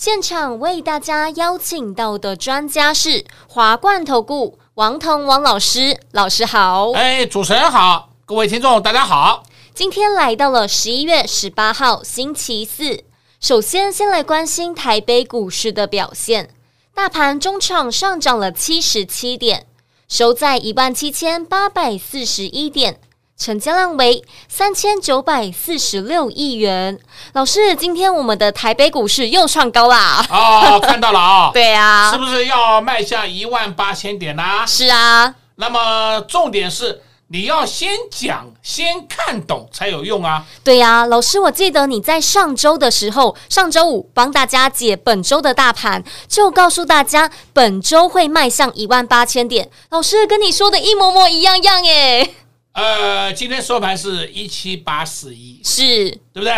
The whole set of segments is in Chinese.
现场为大家邀请到的专家是华冠投顾王彤王老师，老师好。哎，主持人好，各位听众大家好。今天来到了十一月十八号星期四，首先先来关心台北股市的表现，大盘中场上涨了七十七点，收在一万七千八百四十一点。成交量为三千九百四十六亿元。老师，今天我们的台北股市又创高啦！哦，看到了啊、哦，对啊，是不是要迈向一万八千点啦、啊？是啊。那么重点是你要先讲、先看懂才有用啊。对呀、啊，老师，我记得你在上周的时候，上周五帮大家解本周的大盘，就告诉大家本周会迈向一万八千点。老师跟你说的一模模一样样耶。呃，今天收盘是一七八四一，是对不对？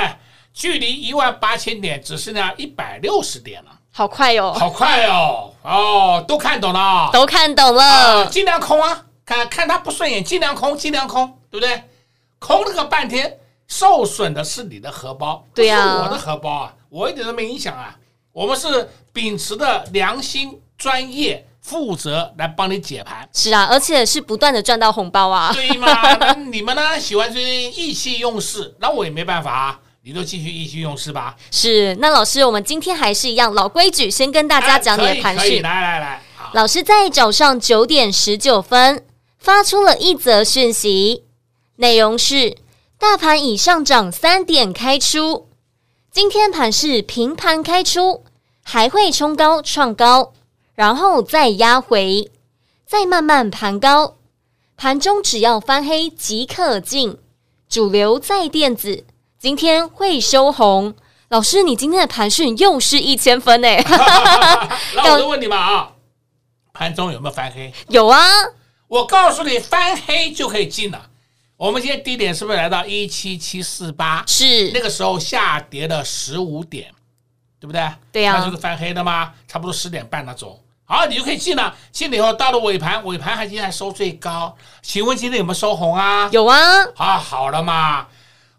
距离一万八千点只剩下一百六十点了，好快哟、哦，好快哦！哦，都看懂了，都看懂了，呃、尽量空啊！看看他不顺眼，尽量空，尽量空，对不对？空了个半天，受损的是你的荷包，对呀、啊，我的荷包啊，我一点都没影响啊！我们是秉持的良心、专业。负责来帮你解盘，是啊，而且是不断的赚到红包啊，对吗？你们呢喜欢最近意气用事，那我也没办法啊，你就继续意气用事吧。是，那老师，我们今天还是一样老规矩，先跟大家讲你的盘势。来来来，老师在早上九点十九分发出了一则讯息，内容是：大盘已上涨三点开出，今天盘是平盘开出，还会冲高创高。然后再压回，再慢慢盘高，盘中只要翻黑即可进。主流在电子，今天会收红。老师，你今天的盘讯又是一千分哎！那我就问你们啊，盘中有没有翻黑？有啊，我告诉你，翻黑就可以进了。我们今天低点是不是来到一七七四八？是，那个时候下跌了十五点。对不对？对呀、啊，那就是翻黑的吗？差不多十点半那种。好，你就可以进了。进了以后，到了尾盘，尾盘还今天还收最高。请问今天有没有收红啊？有啊。啊，好了嘛。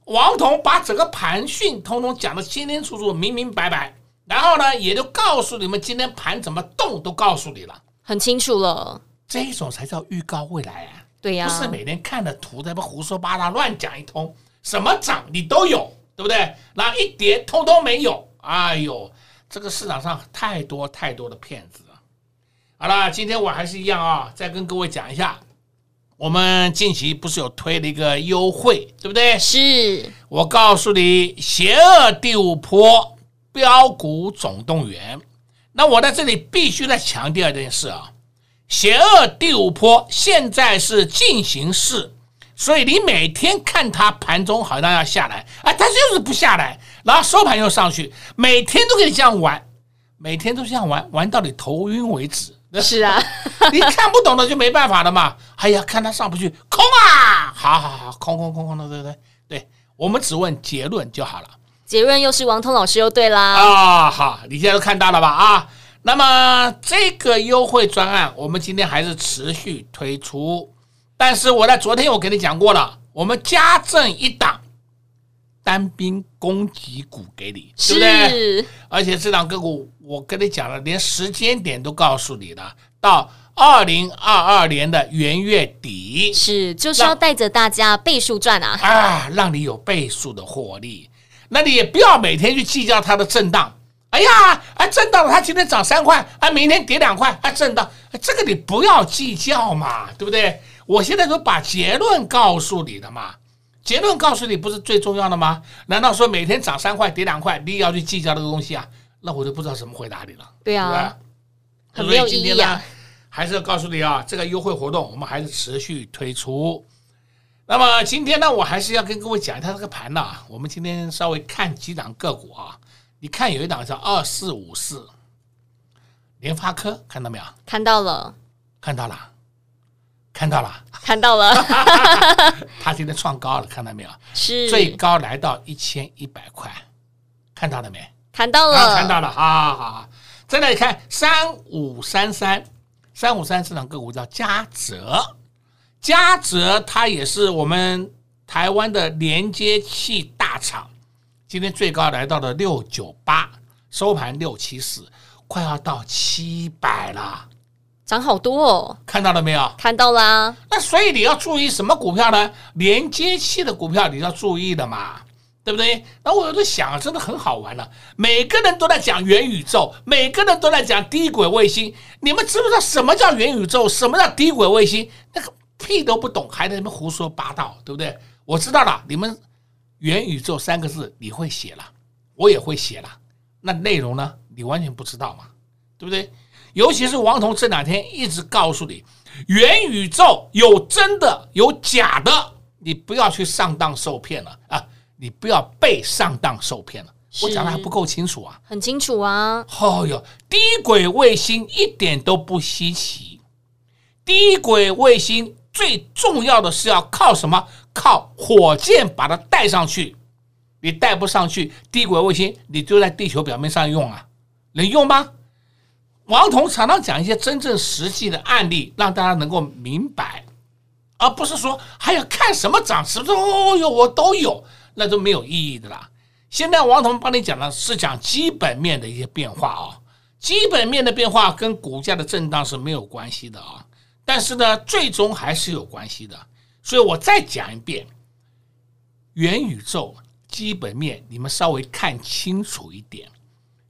王彤把整个盘讯通通讲的清清楚楚、明明白白，然后呢，也就告诉你们今天盘怎么动，都告诉你了，很清楚了。这一种才叫预告未来啊。对呀、啊，不是每天看的图在那胡说八道、乱讲一通，什么涨你都有，对不对？然后一跌通通没有。哎呦，这个市场上太多太多的骗子了。好了，今天我还是一样啊，再跟各位讲一下，我们近期不是有推了一个优惠，对不对？是我告诉你，邪恶第五波标股总动员。那我在这里必须再强调一件事啊，邪恶第五波现在是进行式。所以你每天看它盘中好像要下来，啊，它就是不下来，然后收盘又上去，每天都给你这样玩，每天都这样玩，玩到你头晕为止。是啊，你看不懂的就没办法了嘛。哎呀，看他上不去，空啊！好好好，空空空空的，对不对？对，我们只问结论就好了。结论又是王通老师又对啦。啊，好，你现在都看到了吧？啊，那么这个优惠专案，我们今天还是持续推出。但是我在昨天我给你讲过了，我们加赠一档单兵攻击股给你，是不对？而且这档个股我跟你讲了，连时间点都告诉你了，到二零二二年的元月底，是就是要带着大家倍数赚啊！啊，让你有倍数的获利，那你也不要每天去计较它的震荡。哎呀，啊震荡了，它今天涨三块，啊明天跌两块，啊震荡，这个你不要计较嘛，对不对？我现在都把结论告诉你了嘛，结论告诉你不是最重要的吗？难道说每天涨三块跌两块，你也要去计较这个东西啊？那我就不知道怎么回答你了。对啊，对吧？很没有意义啊。还是要告诉你啊，这个优惠活动我们还是持续推出。那么今天呢，我还是要跟各位讲一下这个盘呢。我们今天稍微看几档个股啊，你看有一档叫二四五四，联发科看到没有？看到了，看到了，看到了，看到了。它今天创高了，看到没有？是。最高来到一千一百块，看到了没？看到了，啊、看到了，好好好。再来看三五三三，三五三这档个股叫嘉泽，嘉泽它也是我们台湾的连接器大厂，今天最高来到了六九八，收盘六七四，快要到七百了，涨好多哦！看到了没有？看到啦。那所以你要注意什么股票呢？连接器的股票你要注意的嘛。对不对？然后我就在想啊，真的很好玩了。每个人都在讲元宇宙，每个人都在讲低轨卫星。你们知不知道什么叫元宇宙？什么叫低轨卫星？那个屁都不懂，还在那边胡说八道，对不对？我知道了，你们元宇宙三个字你会写了，我也会写了。那内容呢？你完全不知道嘛，对不对？尤其是王彤这两天一直告诉你，元宇宙有真的有假的，你不要去上当受骗了啊！你不要被上当受骗了，我讲的还不够清楚啊？很清楚啊！哦哟，低轨卫星一点都不稀奇，低轨卫星最重要的是要靠什么？靠火箭把它带上去。你带不上去，低轨卫星你就在地球表面上用啊，能用吗？王彤常常讲一些真正实际的案例，让大家能够明白，而不是说还要看什么涨什么哦哟，我都有。那都没有意义的啦。现在王彤帮你讲的是讲基本面的一些变化啊，基本面的变化跟股价的震荡是没有关系的啊，但是呢，最终还是有关系的。所以我再讲一遍，元宇宙基本面你们稍微看清楚一点，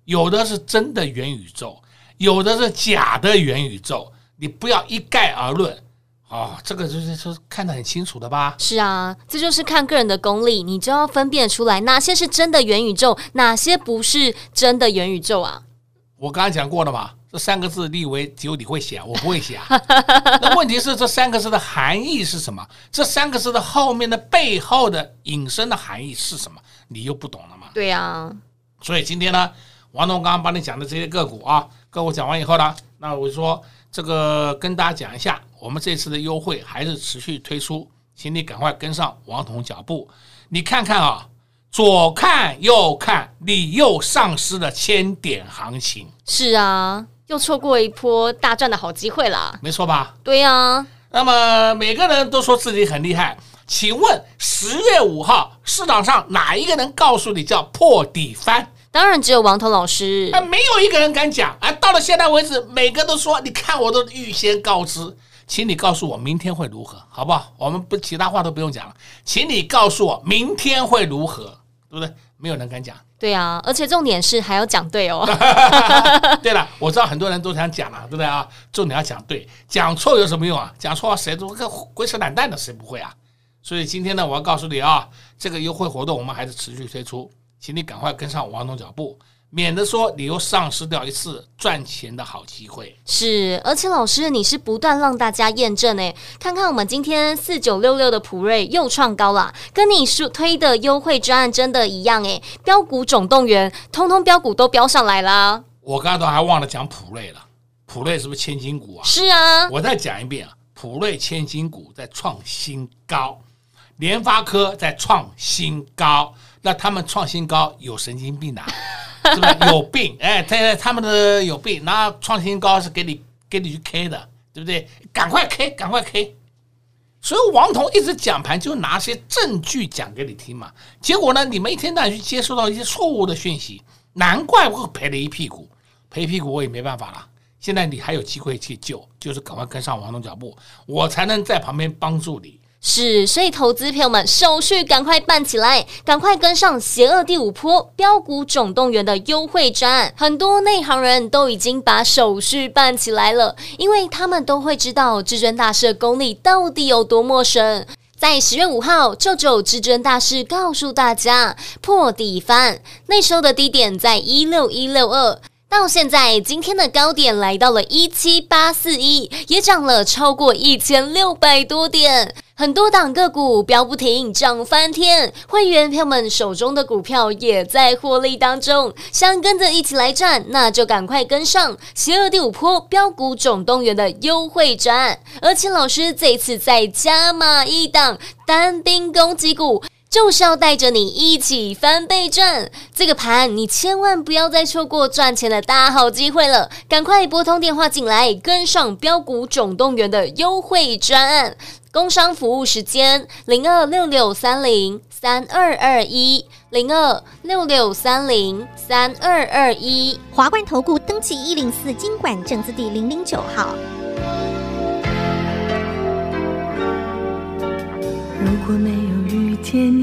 有的是真的元宇宙，有的是假的元宇宙，你不要一概而论。哦，这个就是说看得很清楚的吧？是啊，这就是看个人的功力，你就要分辨出来哪些是真的元宇宙，哪些不是真的元宇宙啊。我刚刚讲过了嘛，这三个字，你以为只有你会写，我不会写啊。那问题是这三个字的含义是什么？这三个字的后面的背后的引申的含义是什么？你又不懂了吗？对呀、啊。所以今天呢，王东刚刚帮你讲的这些个股啊，个股讲完以后呢，那我就说这个跟大家讲一下。我们这次的优惠还是持续推出，请你赶快跟上王彤脚步。你看看啊，左看右看，你又丧失了千点行情。是啊，又错过一波大赚的好机会了。没错吧？对呀、啊。那么每个人都说自己很厉害，请问十月五号市场上哪一个能告诉你叫破底翻？当然只有王彤老师。啊，没有一个人敢讲啊！到了现在为止，每个都说，你看我都预先告知。请你告诉我明天会如何，好不好？我们不其他话都不用讲了。请你告诉我明天会如何，对不对？没有人敢讲。对啊，而且重点是还要讲对哦。对了，我知道很多人都想讲了，对不对啊？重点要讲对，讲错有什么用啊？讲错谁都跟鬼扯懒蛋的，谁不会啊？所以今天呢，我要告诉你啊，这个优惠活动我们还是持续推出，请你赶快跟上王总脚步。免得说你又丧失掉一次赚钱的好机会。是，而且老师你是不断让大家验证诶，看看我们今天四九六六的普瑞又创高了，跟你说推的优惠专案真的一样诶，标股总动员，通通标股都标上来了。我刚才都还忘了讲普瑞了，普瑞是不是千金股啊？是啊，我再讲一遍啊，普瑞千金股在创新高，联发科在创新高，那他们创新高有神经病啊？是不是有病？哎，他他们的有病，那创新高是给你给你去 K 的，对不对？赶快 K，赶快 K。所以王彤一直讲盘，就拿些证据讲给你听嘛。结果呢，你们一天到晚去接收到一些错误的讯息，难怪会赔了一屁股，赔屁股我也没办法了。现在你还有机会去救，就是赶快跟上王彤脚步，我才能在旁边帮助你。是，所以投资朋友们手续赶快办起来，赶快跟上邪恶第五波标股总动员的优惠专案。很多内行人都已经把手续办起来了，因为他们都会知道至尊大师的功力到底有多陌生。在十月五号，舅舅至尊大师告诉大家破底翻，那时候的低点在一六一六二。到现在，今天的高点来到了一七八四一，也涨了超过一千六百多点，很多档个股飙不停，涨翻天。会员朋友们手中的股票也在获利当中，想跟着一起来赚，那就赶快跟上邪恶第五波标股总动员的优惠战，而且老师这次再加码一档单兵攻击股。就是要带着你一起翻倍赚，这个盘你千万不要再错过赚钱的大好机会了！赶快拨通电话进来，跟上标股总动员的优惠专案。工商服务时间：零二六六三零三二二一零二六六三零三二二一。华冠投顾登记一零四经管证字第零零九号。如果没有遇见你，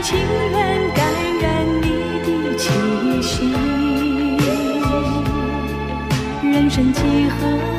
情愿感染你的气息，人生几何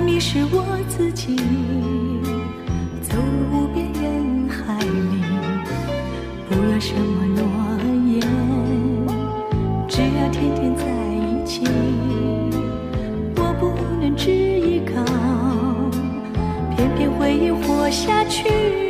迷失我自己走入无边人海里不要什么诺言只要天天在一起我不能只依靠片片回忆活下去。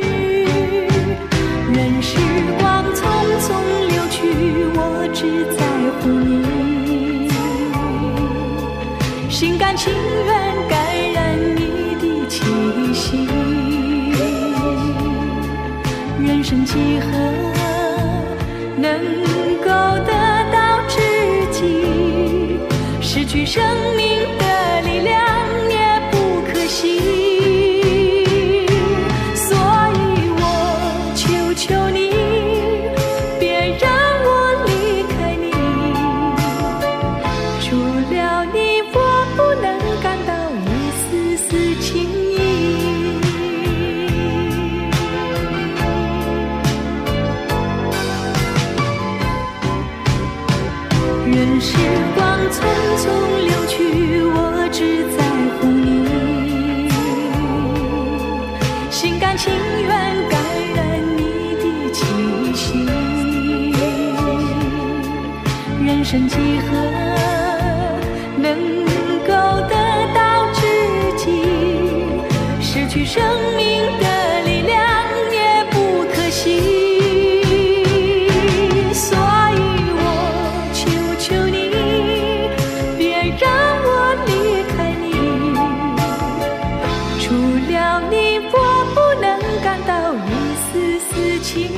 你，我不能感到一丝丝情。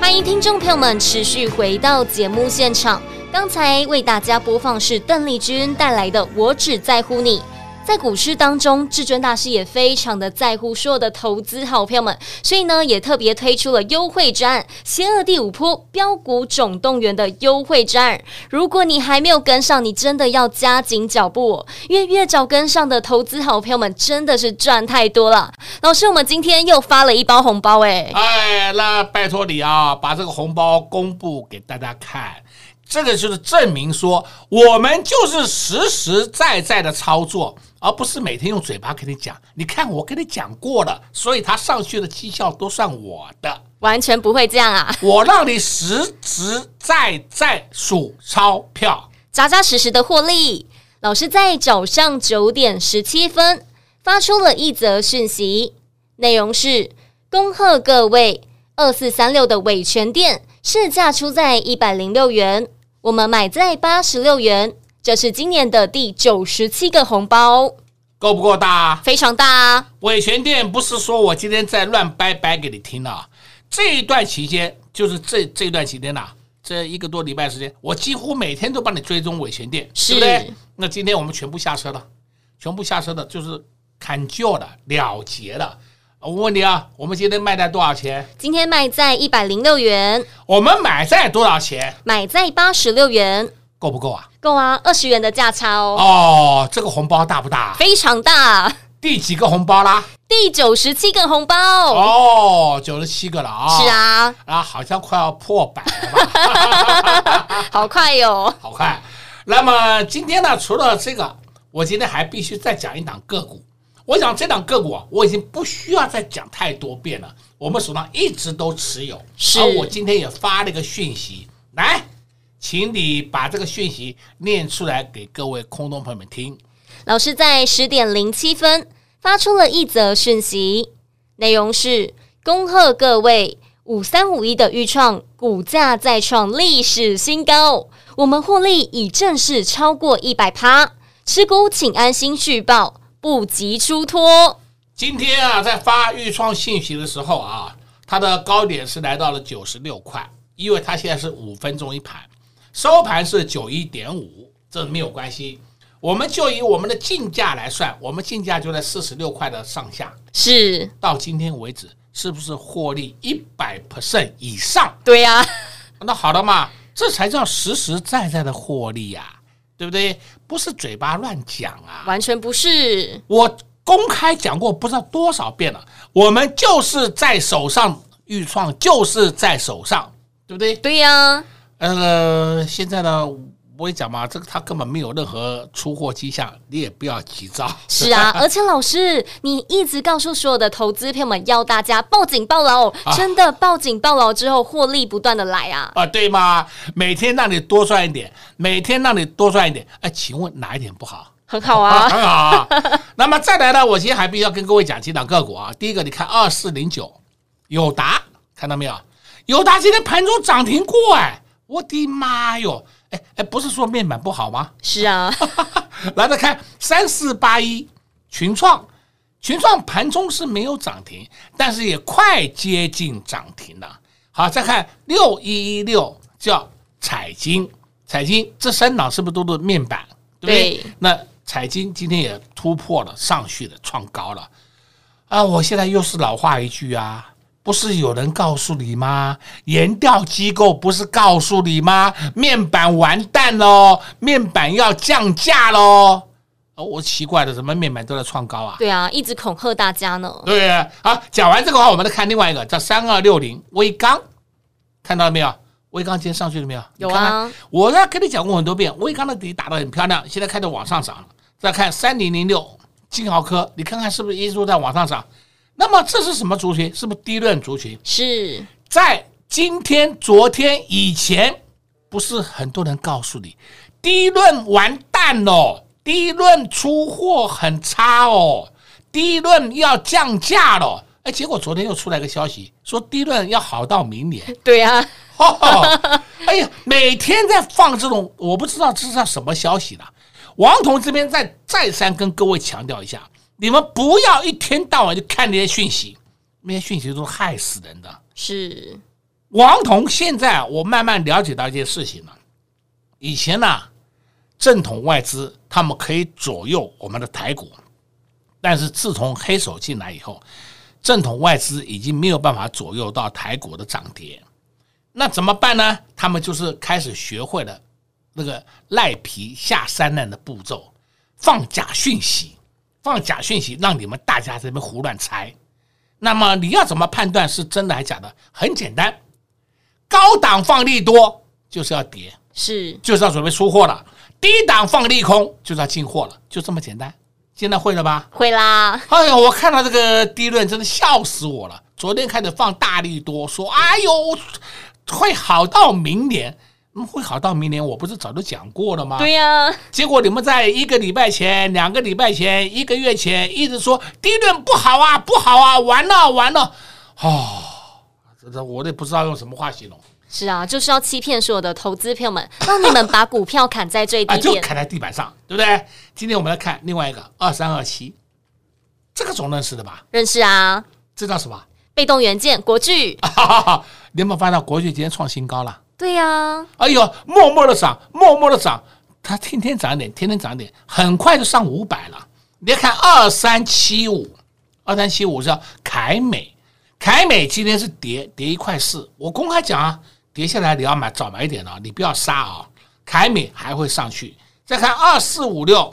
欢迎听众朋友们，持续回到节目现场。刚才为大家播放是邓丽君带来的《我只在乎你》。在股市当中，至尊大师也非常的在乎所有的投资好朋友们，所以呢，也特别推出了优惠专案“邪恶第五波标股总动员”的优惠专案。如果你还没有跟上，你真的要加紧脚步，因为越早跟上的投资好朋友们真的是赚太多了。老师，我们今天又发了一包红包，哎，哎，那拜托你啊，把这个红包公布给大家看。这个就是证明说，我们就是实实在在的操作，而不是每天用嘴巴跟你讲。你看我跟你讲过了，所以他上去的绩效都算我的，完全不会这样啊！我让你实实在在数钞票，扎扎实实的获利。老师在早上九点十七分发出了一则讯息，内容是：恭贺各位，二四三六的伟全店市价出在一百零六元。我们买在八十六元，这是今年的第九十七个红包，够不够大？非常大啊！伟诠电不是说我今天在乱掰掰给你听啊，这一段期间就是这这一段期间呐、啊，这一个多礼拜时间，我几乎每天都帮你追踪伟诠电，是对不对？那今天我们全部下车了，全部下车的就是砍旧的了结了。我问你啊，我们今天卖在多少钱？今天卖在一百零六元。我们买在多少钱？买在八十六元，够不够啊？够啊，二十元的价差哦。哦，这个红包大不大？非常大。第几个红包啦？第九十七个红包。哦，九十七个了啊。是啊。啊，好像快要破百了吧？好快哟、哦，好快。那么今天呢，除了这个，我今天还必须再讲一档个股。我想这档个股啊，我已经不需要再讲太多遍了。我们手上一直都持有，是。而我今天也发了一个讯息，来，请你把这个讯息念出来给各位空中朋友们听。老师在十点零七分发出了一则讯息，内容是：恭贺各位，五三五一的预创股价再创历史新高，我们获利已正式超过一百趴，持股请安心续报。不急出脱。今天啊，在发预创信息的时候啊，它的高点是来到了九十六块，因为它现在是五分钟一盘，收盘是九一点五，这没有关系。我们就以我们的竞价来算，我们竞价就在四十六块的上下。是到今天为止，是不是获利一百 percent 以上？对呀、啊，那好了嘛，这才叫实实在在的获利呀、啊。对不对？不是嘴巴乱讲啊，完全不是。我公开讲过不知道多少遍了，我们就是在手上，预创就是在手上，对不对？对呀、啊。呃，现在呢？我也讲嘛，这个它根本没有任何出货迹象，你也不要急躁。是啊，而且老师，你一直告诉所有的投资朋友们，要大家报警报牢，啊、真的报警报牢之后，获利不断的来啊！啊，对吗？每天让你多赚一点，每天让你多赚一点。哎，请问哪一点不好？很好啊，啊 很好啊。那么再来呢？我今天还必须要跟各位讲几档个股啊。第一个，你看二四零九友达，看到没有？友达今天盘中涨停过，哎，我的妈哟！哎哎，不是说面板不好吗？是啊，来再看三四八一群创，群创盘中是没有涨停，但是也快接近涨停了。好，再看六一一六叫彩金，彩金这三档是不是都是面板？对不对？那彩金今天也突破了上去的创高了啊！我现在又是老话一句啊。不是有人告诉你吗？研调机构不是告诉你吗？面板完蛋喽，面板要降价喽。哦，我奇怪了，怎么面板都在创高啊？对啊，一直恐吓大家呢。对啊，好，讲完这个话，我们再看另外一个，叫三二六零威刚，看到了没有？威刚今天上去了没有？有啊。我要跟你讲过很多遍，威刚的底打得很漂亮，现在开始往上涨了。再看三零零六金豪科，你看看是不是一直在往上涨？那么这是什么族群？是不是低润族群？是在今天、昨天以前，不是很多人告诉你，低润完蛋了，低润出货很差哦，低润要降价了。哎，结果昨天又出来个消息，说低润要好到明年。对呀、啊，哎呀，每天在放这种，我不知道这是什么消息了。王彤这边再再三跟各位强调一下。你们不要一天到晚就看那些讯息，那些讯息都是害死人的。是王彤，现在我慢慢了解到一件事情了。以前呢、啊，正统外资他们可以左右我们的台股，但是自从黑手进来以后，正统外资已经没有办法左右到台股的涨跌。那怎么办呢？他们就是开始学会了那个赖皮下三滥的步骤，放假讯息。放假讯息，让你们大家在这边胡乱猜。那么你要怎么判断是真的还是假的？很简单，高档放利多就是要跌，是就是要准备出货了。低档放利空就是要进货了，就这么简单。现在会了吧？会啦。哎呦，我看到这个低论真的笑死我了。昨天开始放大力多，说哎呦会好到明年，嗯，会好到明年，我不是早就讲过了吗？对呀、啊。结果你们在一个礼拜前、两个礼拜前、一个月前一直说低润不好啊，不好啊，完了完了，哦，这这我也不知道用什么话形容。是啊，就是要欺骗所有的投资朋友们，让你们把股票砍在最低点，啊、就砍在地板上，对不对？今天我们来看另外一个二三二七，这个总认识的吧？认识啊。这叫什么？被动元件国巨。你有没有发现国巨今天创新高了？对呀、啊。哎呦，默默的涨，默默的涨，它天天涨点，天天涨点，很快就上五百了。你要看二三七五，二三七五是凯美，凯美今天是跌跌一块四，我公开讲啊。跌下来你要买早买一点了，你不要杀啊！凯美还会上去，再看二四五六，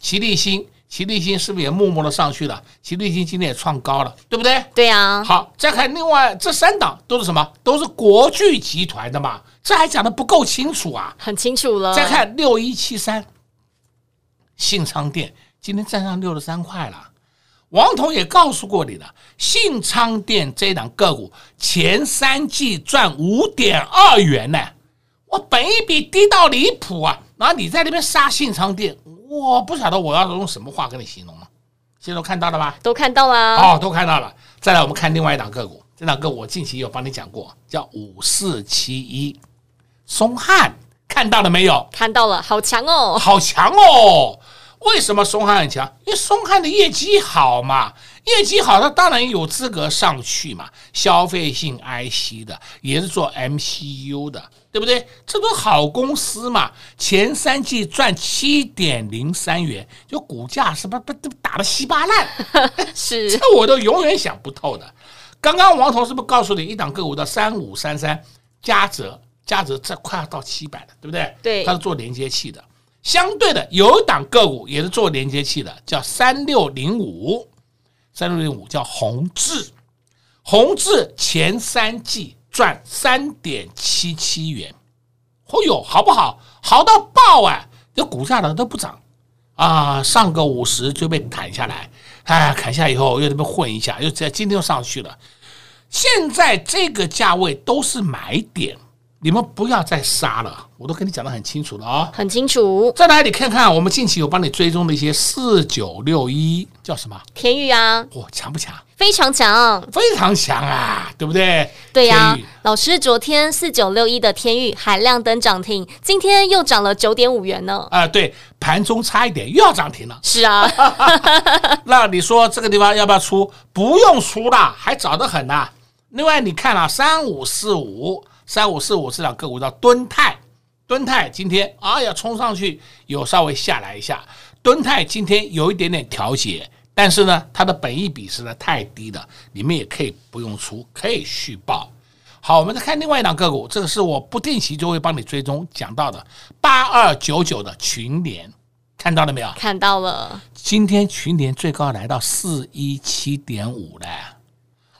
奇力新，奇力新是不是也默默的上去了？奇力新今天也创高了，对不对？对呀。好，再看另外这三档都是什么？都是国巨集团的嘛？这还讲的不够清楚啊？很清楚了。再看六一七三，信昌电今天站上六十三块了。王彤也告诉过你了，信昌电这档个股前三季赚五点二元呢，我本一比低到离谱啊！然后你在那边杀信昌电，我不晓得我要用什么话跟你形容了。现在都看到了吧？都看到了。哦，都看到了。再来，我们看另外一档个股，这档个股我近期有帮你讲过，叫五四七一，松汉，看到了没有？看到了，好强哦，好强哦。为什么松汉很强？因为松汉的业绩好嘛，业绩好，它当然有资格上去嘛。消费性 IC 的，也是做 MCU 的，对不对？这都好公司嘛。前三季赚七点零三元，就股价是不是不都打的稀巴烂？是，这我都永远想不透的。刚刚王彤是不是告诉你一档个股的三五三三嘉泽，嘉泽这快要到七百了，对不对？对，它是做连接器的。相对的，有一档个股也是做连接器的，叫三六零五，三六零五叫宏致，宏致前三季赚三点七七元，哦哟，好不好？好到爆啊！这股价呢都不涨啊，上个五十就被砍下来，哎，砍下以后又这么混一下，又在今天又上去了，现在这个价位都是买点。你们不要再杀了，我都跟你讲的很清楚了啊、哦，很清楚。再来，你看看我们近期有帮你追踪的一些四九六一叫什么？天钰啊，哇，强不强？非常强，非常强啊，对不对？对呀、啊，老师，昨天四九六一的天钰还亮灯涨停，今天又涨了九点五元呢。啊、呃，对，盘中差一点又要涨停了。是啊，那你说这个地方要不要出？不用出了，还早得很呢、啊。另外，你看啊，三五四五。三五四五这两个股叫敦泰，敦泰今天啊要冲上去，有稍微下来一下。敦泰今天有一点点调节，但是呢，它的本益比实在太低了，你们也可以不用出，可以续报。好，我们再看另外一档个股，这个是我不定期就会帮你追踪讲到的八二九九的群联，看到了没有？看到了。今天群联最高来到四一七点五了。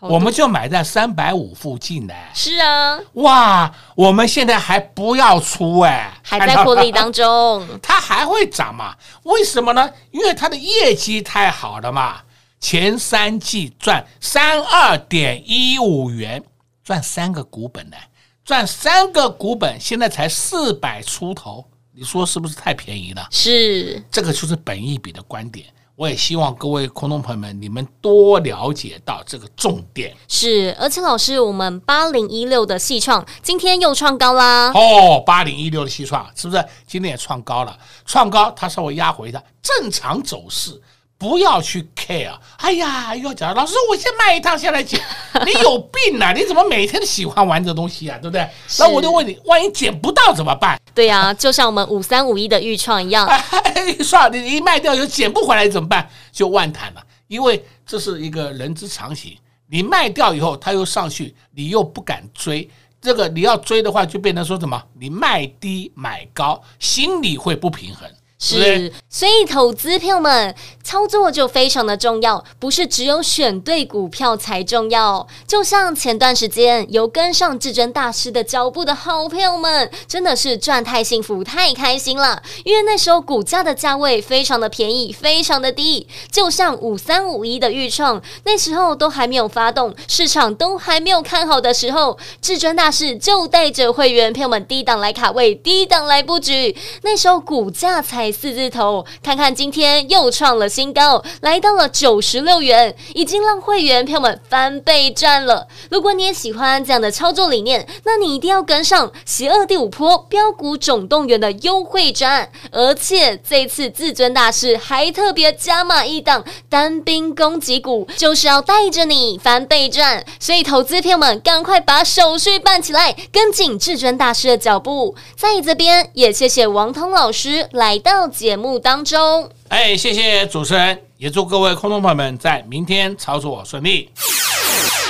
我们就买在三百五附近的，是啊，哇，我们现在还不要出哎，还在获利当中，它还会涨嘛？为什么呢？因为它的业绩太好了嘛，前三季赚三二点一五元，赚三个股本呢，赚三个股本，现在才四百出头，你说是不是太便宜了？是，这个就是本一比的观点。我也希望各位空中朋友们，你们多了解到这个重点。是，而且老师，我们八零一六的细创今天又创高啦。哦，八零一六的细创是不是今天也创高了？创高，它稍微压回的正常走势。不要去 care，哎呀，又要讲老师，我先卖一趟下来捡，你有病啊？你怎么每天都喜欢玩这东西啊？对不对？那我就问你，万一捡不到怎么办？对呀、啊，就像我们五三五一的预创一样，哎，算了，你一卖掉又捡不回来怎么办？就万谈了，因为这是一个人之常情。你卖掉以后，它又上去，你又不敢追，这个你要追的话，就变成说什么？你卖低买高，心里会不平衡。是，所以投资朋友们操作就非常的重要，不是只有选对股票才重要。就像前段时间有跟上至尊大师的脚步的好朋友们，真的是赚太幸福、太开心了。因为那时候股价的价位非常的便宜，非常的低。就像五三五一的预创，那时候都还没有发动，市场都还没有看好的时候，至尊大师就带着会员朋友们低档来卡位，低档来布局。那时候股价才。四字头，看看今天又创了新高，来到了九十六元，已经让会员朋友们翻倍赚了。如果你也喜欢这样的操作理念，那你一定要跟上邪恶第五波标股总动员的优惠战，而且这次至尊大师还特别加码一档单兵攻击股，就是要带着你翻倍赚。所以投资朋友们赶快把手续办起来，跟紧至尊大师的脚步。在这边也谢谢王通老师来到。节目当中，哎，谢谢主持人，也祝各位空中朋友们在明天操作顺利。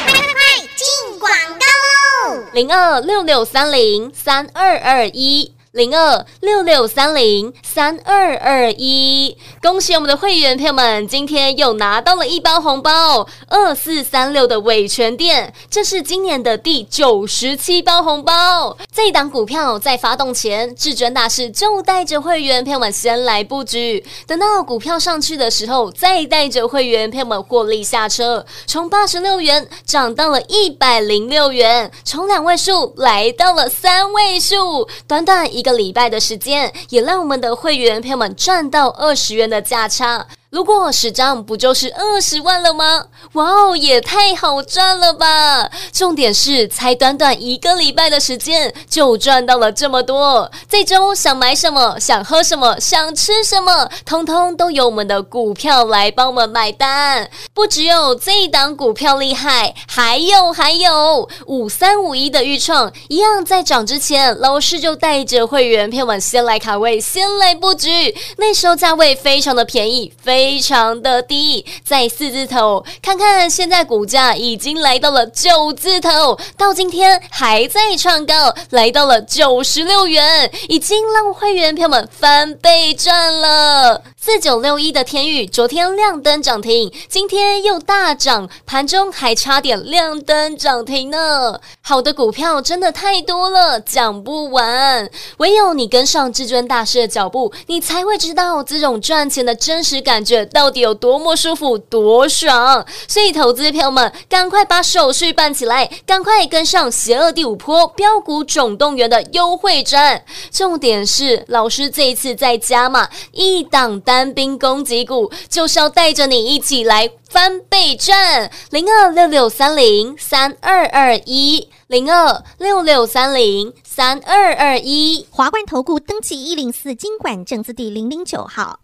快快快，进广告喽！零二六六三零三二二一。零二六六三零三二二一，恭喜我们的会员朋友们，今天又拿到了一包红包，二四三六的伟权店，这是今年的第九十七包红包。这档股票在发动前，至尊大师就带着会员朋友们先来布局，等到股票上去的时候，再带着会员朋友们获利下车，从八十六元涨到了一百零六元，从两位数来到了三位数，短短一。个礼拜的时间，也让我们的会员朋友们赚到二十元的价差。如果十张不就是二十万了吗？哇哦，也太好赚了吧！重点是才短短一个礼拜的时间就赚到了这么多。这周想买什么、想喝什么、想吃什么，通通都由我们的股票来帮我们买单。不只有这一档股票厉害，还有还有五三五一的预创一样，在涨之前，老师就带着会员朋友们先来卡位，先来布局。那时候价位非常的便宜，非。非常的低，在四字头，看看现在股价已经来到了九字头，到今天还在创高，来到了九十六元，已经让会员朋友们翻倍赚了。四九六一的天宇昨天亮灯涨停，今天又大涨，盘中还差点亮灯涨停呢。好的股票真的太多了，讲不完。唯有你跟上至尊大师的脚步，你才会知道这种赚钱的真实感觉。到底有多么舒服，多爽！所以，投资的朋友们，赶快把手续办起来，赶快跟上邪恶第五波标股总动员的优惠战。重点是，老师这一次在加码一档单兵攻击股，就是要带着你一起来翻倍赚。零二六六三零三二二一，零二六六三零三二二一，华冠投顾登记一零四金管证字第零零九号。